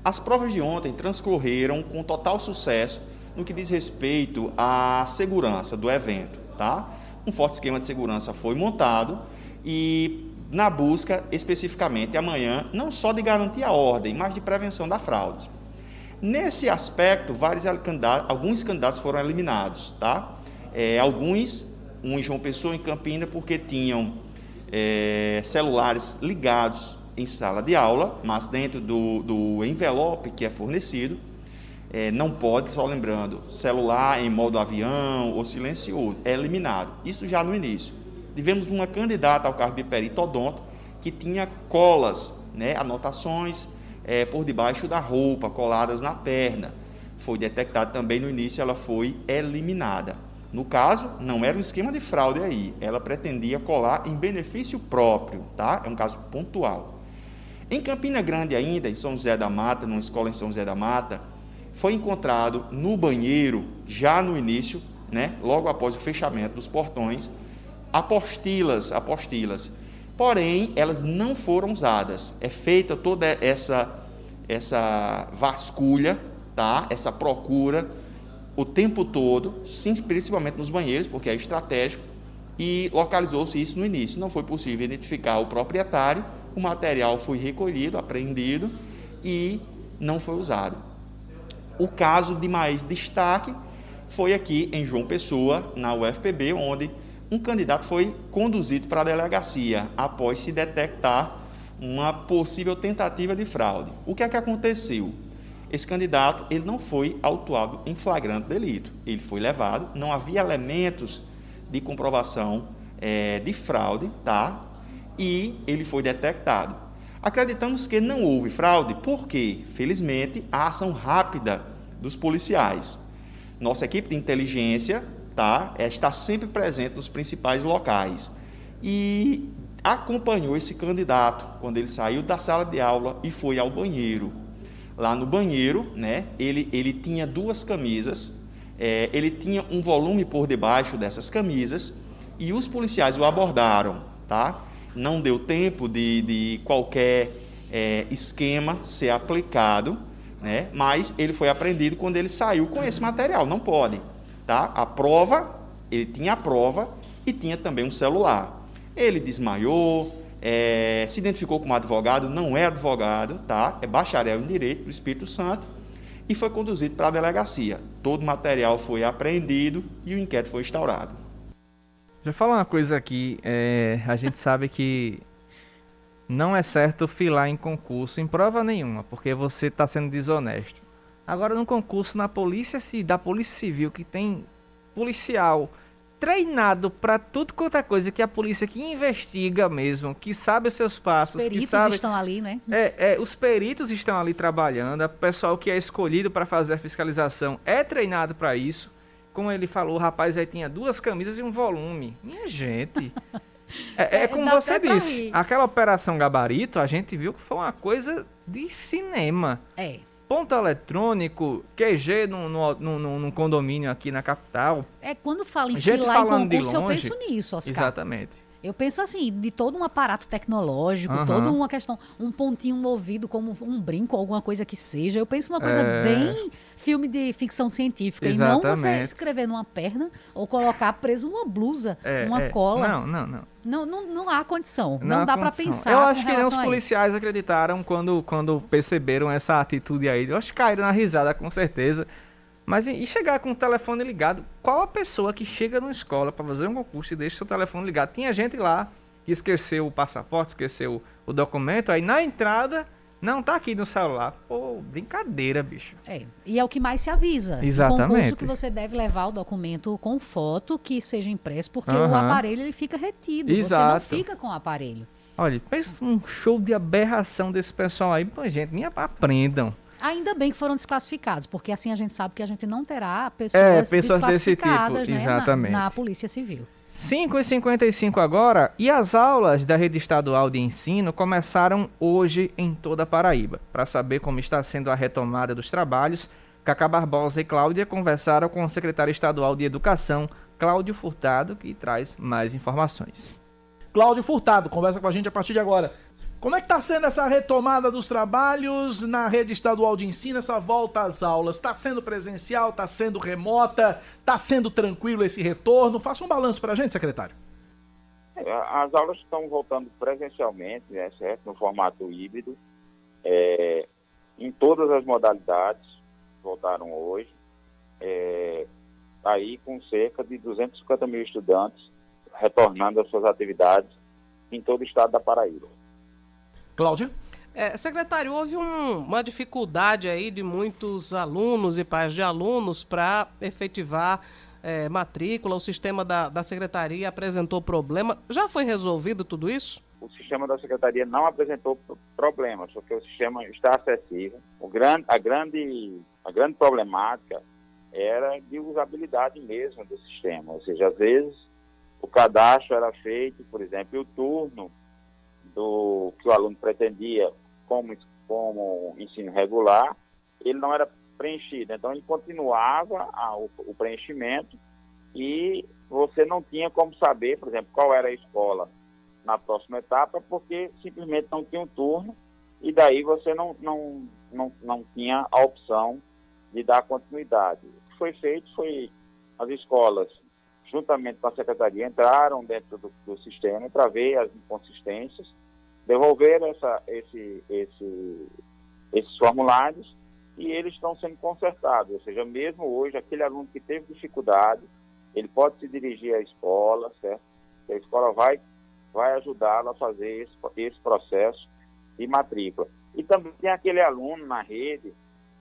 As provas de ontem transcorreram com total sucesso no que diz respeito à segurança do evento, tá? Um forte esquema de segurança foi montado e na busca especificamente amanhã não só de garantir a ordem, mas de prevenção da fraude. Nesse aspecto, vários candidatos, alguns candidatos foram eliminados, tá? É, alguns, um em João Pessoa, em Campina, porque tinham é, celulares ligados em sala de aula, mas dentro do, do envelope que é fornecido, é, não pode, só lembrando, celular em modo avião ou silencioso, é eliminado. Isso já no início. Tivemos uma candidata ao cargo de perito odonto que tinha colas, né, anotações, é, por debaixo da roupa, coladas na perna. Foi detectado também no início, ela foi eliminada. No caso, não era um esquema de fraude aí, ela pretendia colar em benefício próprio, tá? É um caso pontual. Em Campina Grande ainda, em São José da Mata, numa escola em São José da Mata, foi encontrado no banheiro, já no início, né, logo após o fechamento dos portões, apostilas, apostilas porém elas não foram usadas. É feita toda essa essa vasculha, tá? Essa procura o tempo todo, sim, principalmente nos banheiros, porque é estratégico, e localizou-se isso no início. Não foi possível identificar o proprietário, o material foi recolhido, apreendido e não foi usado. O caso de mais destaque foi aqui em João Pessoa, na UFPB, onde um candidato foi conduzido para a delegacia após se detectar uma possível tentativa de fraude. O que é que aconteceu? Esse candidato ele não foi autuado em flagrante delito. Ele foi levado, não havia elementos de comprovação é, de fraude, tá? E ele foi detectado. Acreditamos que não houve fraude, porque, felizmente, a ação rápida dos policiais. Nossa equipe de inteligência tá? É, está sempre presente nos principais locais. E acompanhou esse candidato quando ele saiu da sala de aula e foi ao banheiro. Lá no banheiro, né, ele, ele tinha duas camisas, é, ele tinha um volume por debaixo dessas camisas e os policiais o abordaram. Tá? Não deu tempo de, de qualquer é, esquema ser aplicado, né, mas ele foi apreendido quando ele saiu com esse material. Não pode. Tá? A prova, ele tinha a prova e tinha também um celular. Ele desmaiou, é, se identificou como advogado, não é advogado, tá? é bacharel em Direito do Espírito Santo e foi conduzido para a delegacia. Todo o material foi apreendido e o inquérito foi instaurado. Já falar uma coisa aqui, é, a gente sabe que não é certo filar em concurso em prova nenhuma, porque você está sendo desonesto. Agora, no concurso na polícia, da polícia civil, que tem policial treinado para tudo quanto é coisa, que a polícia que investiga mesmo, que sabe os seus passos, os peritos que sabe... estão ali, né? É, é, os peritos estão ali trabalhando, o pessoal que é escolhido para fazer a fiscalização é treinado para isso. Como ele falou, o rapaz aí tinha duas camisas e um volume. Minha gente. (laughs) É, é, é como você disse, aquela operação gabarito, a gente viu que foi uma coisa de cinema. É. Ponto eletrônico, QG num, num, num, condomínio aqui na capital. É, quando fala em filar em concurso, eu penso nisso, Oscar. Exatamente. Eu penso assim, de todo um aparato tecnológico, uhum. toda uma questão, um pontinho movido como um brinco, alguma coisa que seja. Eu penso uma coisa é... bem filme de ficção científica. Exatamente. E não você escrever numa perna ou colocar preso numa blusa, é, uma é. cola. Não, não, não. Não, não, não há condição. Não, não dá para pensar. Eu acho que nem os policiais acreditaram quando, quando perceberam essa atitude aí. Eu acho que caíram na risada, com certeza. Mas e chegar com o telefone ligado? Qual a pessoa que chega numa escola para fazer um concurso e deixa seu telefone ligado? Tinha gente lá que esqueceu o passaporte, esqueceu o, o documento, aí na entrada não tá aqui no celular. Pô, brincadeira, bicho. É, e é o que mais se avisa. Exatamente. No concurso que você deve levar o documento com foto que seja impresso, porque uhum. o aparelho ele fica retido. Exato. Você não fica com o aparelho. Olha, pensa um show de aberração desse pessoal aí. Pô, gente, nem aprendam. Ainda bem que foram desclassificados, porque assim a gente sabe que a gente não terá pessoas, é, pessoas desclassificadas tipo, né, na, na Polícia Civil. 5h55 agora e as aulas da rede estadual de ensino começaram hoje em toda a Paraíba. Para saber como está sendo a retomada dos trabalhos, Cacá Barbosa e Cláudia conversaram com o secretário estadual de Educação, Cláudio Furtado, que traz mais informações. Cláudio Furtado, conversa com a gente a partir de agora. Como é que está sendo essa retomada dos trabalhos na rede estadual de ensino, essa volta às aulas? Está sendo presencial, está sendo remota, está sendo tranquilo esse retorno? Faça um balanço para a gente, secretário. É, as aulas estão voltando presencialmente, né, certo? no formato híbrido, é, em todas as modalidades, voltaram hoje, é, aí com cerca de 250 mil estudantes retornando às suas atividades em todo o estado da Paraíba. Cláudia? É, secretário, houve um, uma dificuldade aí de muitos alunos e pais de alunos para efetivar é, matrícula. O sistema da, da secretaria apresentou problema. Já foi resolvido tudo isso? O sistema da secretaria não apresentou problemas, porque o sistema está acessível. O grande, a, grande, a grande problemática era de usabilidade mesmo do sistema. Ou seja, às vezes o cadastro era feito, por exemplo, e o turno do que o aluno pretendia como, como ensino regular, ele não era preenchido. Então, ele continuava a, o, o preenchimento e você não tinha como saber, por exemplo, qual era a escola na próxima etapa, porque simplesmente não tinha um turno e daí você não, não, não, não tinha a opção de dar continuidade. O que foi feito foi as escolas, juntamente com a secretaria, entraram dentro do, do sistema para ver as inconsistências devolver essa, esse, esse, esses formulários e eles estão sendo consertados. Ou seja, mesmo hoje, aquele aluno que teve dificuldade, ele pode se dirigir à escola, certo? a escola vai, vai ajudá-lo a fazer esse, esse processo de matrícula. E também tem aquele aluno na rede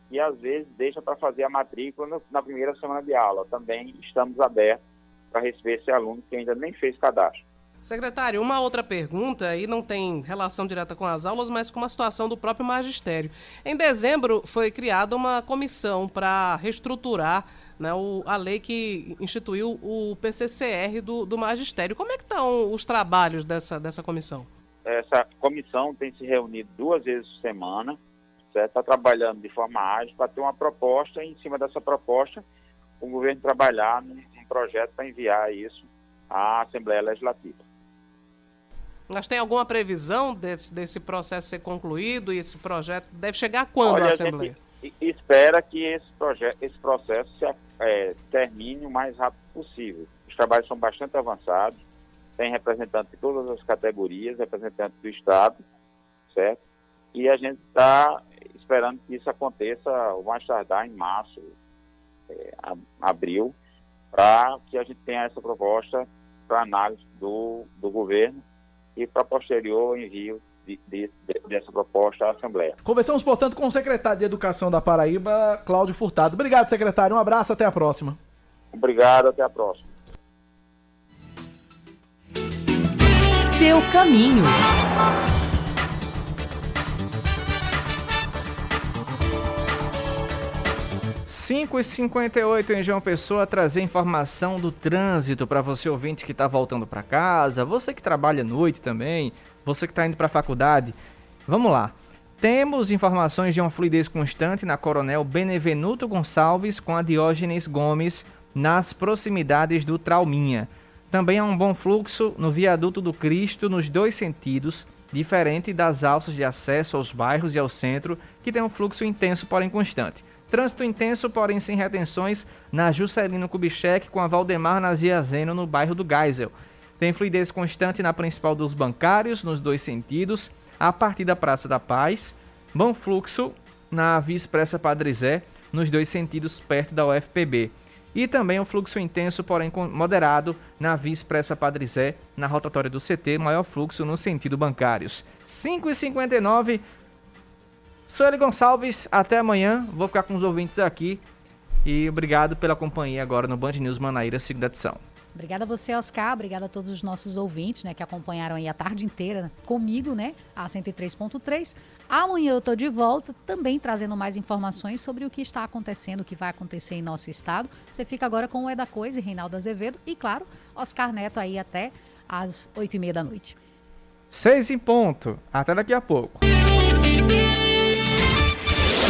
que às vezes deixa para fazer a matrícula no, na primeira semana de aula. Também estamos abertos para receber esse aluno que ainda nem fez cadastro. Secretário, uma outra pergunta, e não tem relação direta com as aulas, mas com uma situação do próprio magistério. Em dezembro foi criada uma comissão para reestruturar né, o, a lei que instituiu o PCCR do, do magistério. Como é que estão os trabalhos dessa, dessa comissão? Essa comissão tem se reunido duas vezes por semana, está trabalhando de forma ágil para ter uma proposta e, em cima dessa proposta, o governo trabalhar num, projeto para enviar isso à Assembleia Legislativa. Mas tem alguma previsão desse, desse processo ser concluído e esse projeto deve chegar quando Olha, à Assembleia? espera que esse, projeto, esse processo se, é, termine o mais rápido possível. Os trabalhos são bastante avançados, tem representantes de todas as categorias, representantes do Estado, certo? E a gente está esperando que isso aconteça o mais tardar em março, é, abril, para que a gente tenha essa proposta para análise do, do governo e para posterior envio de, de, dessa proposta à Assembleia. Conversamos, portanto, com o secretário de Educação da Paraíba, Cláudio Furtado. Obrigado, secretário. Um abraço, até a próxima. Obrigado, até a próxima. Seu caminho. 5 e 58 em João Pessoa trazer informação do trânsito para você ouvinte que está voltando para casa, você que trabalha à noite também, você que está indo para a faculdade. Vamos lá. Temos informações de uma fluidez constante na Coronel Benevenuto Gonçalves com a Diógenes Gomes nas proximidades do Trauminha. Também há um bom fluxo no viaduto do Cristo nos dois sentidos, diferente das alças de acesso aos bairros e ao centro, que tem um fluxo intenso, porém constante. Trânsito intenso, porém sem retenções, na Juscelino Kubitschek com a Valdemar Naziazeno no bairro do Geisel. Tem fluidez constante na principal dos bancários, nos dois sentidos, a partir da Praça da Paz. Bom fluxo na Via Expressa Padre Zé, nos dois sentidos, perto da UFPB. E também um fluxo intenso, porém moderado, na Via Expressa Padre Zé, na rotatória do CT, maior fluxo no sentido bancários. 5h59, Sou Eli Gonçalves, até amanhã. Vou ficar com os ouvintes aqui. E obrigado pela companhia agora no Band News Manaíra, segunda edição. Obrigada a você, Oscar. Obrigada a todos os nossos ouvintes, né, que acompanharam aí a tarde inteira comigo, né, a 103.3. Amanhã eu tô de volta, também trazendo mais informações sobre o que está acontecendo, o que vai acontecer em nosso estado. Você fica agora com o É da Coisa e Reinaldo Azevedo e, claro, Oscar Neto aí até às 8h30 da noite. Seis em ponto. Até daqui a pouco.